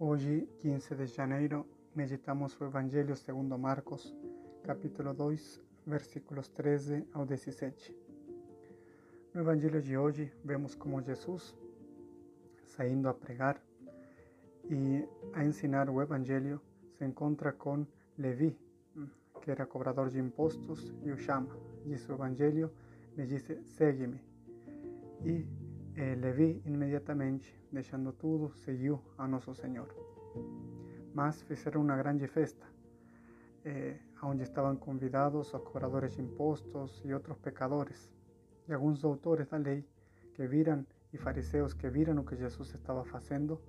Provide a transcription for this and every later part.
Hoje, 15 de janeiro, meditamos o Evangelho segundo Marcos, capítulo 2, versículos 13 ao 17. No Evangelho de hoje, vemos como Jesus, saindo a pregar e a ensinar o Evangelho, se encontra com Levi, que era cobrador de impostos, e o chama. Diz o Evangelho, lhe disse: Segue-me. Eh, Levi, imediatamente, deixando tudo, seguiu a Nosso Senhor. Mas fizeram uma grande festa, eh, onde estavam convidados os cobradores de impostos e outros pecadores, e alguns doutores da lei que viram e fariseus que viram o que Jesus estava fazendo,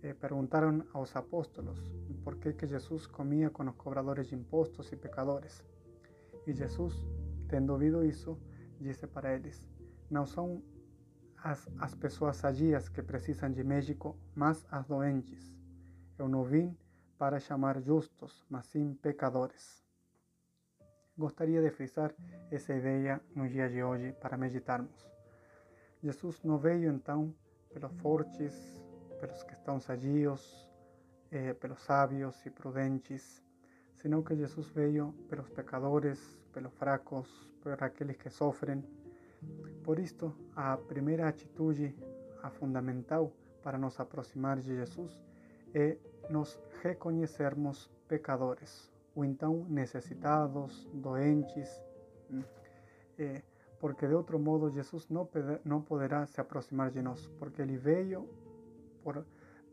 eh, perguntaram aos apóstolos por que, que Jesus comia com os cobradores de impostos e pecadores. E Jesus, tendo ouvido isso, disse para eles: Não são as, as pessoas sadias que precisam de médico, mas as doentes. Eu não vim para chamar justos, mas sim pecadores. Gostaria de frisar essa ideia no dia de hoje para meditarmos. Jesus não veio então pelos fortes, pelos que estão sadios, eh, pelos sábios e prudentes, senão que Jesus veio pelos pecadores, pelos fracos, por aqueles que sofrem por isto, a primeira atitude, a fundamental para nos aproximar de Jesus é nos reconhecermos pecadores, ou então necessitados, doentes, porque de outro modo Jesus não, não poderá se aproximar de nós, porque Ele veio por,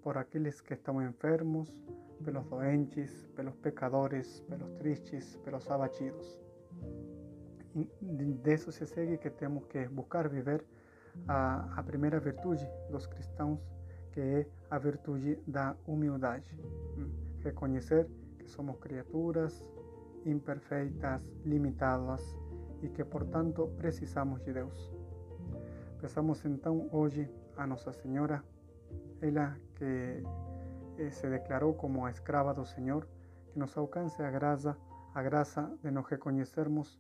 por aqueles que estão enfermos, pelos doentes, pelos pecadores, pelos tristes, pelos abatidos de isso se segue que temos que buscar viver a, a primeira virtude dos cristãos, que é a virtude da humildade. Reconhecer que somos criaturas imperfeitas, limitadas e que, portanto, precisamos de Deus. Peçamos então hoje a Nossa Senhora, ela que eh, se declarou como a escrava do Senhor, que nos alcance a graça, a graça de nos reconhecermos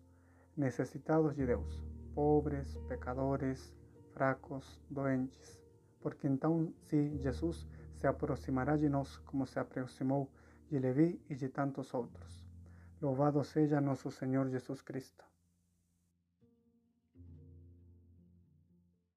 necesitados de Deus, pobres, pecadores, fracos, doentes, porque então sim Jesus se aproximará de nós como se aproximou de Levi e de tantos outros. Louvado seja nosso Senhor Jesus Cristo.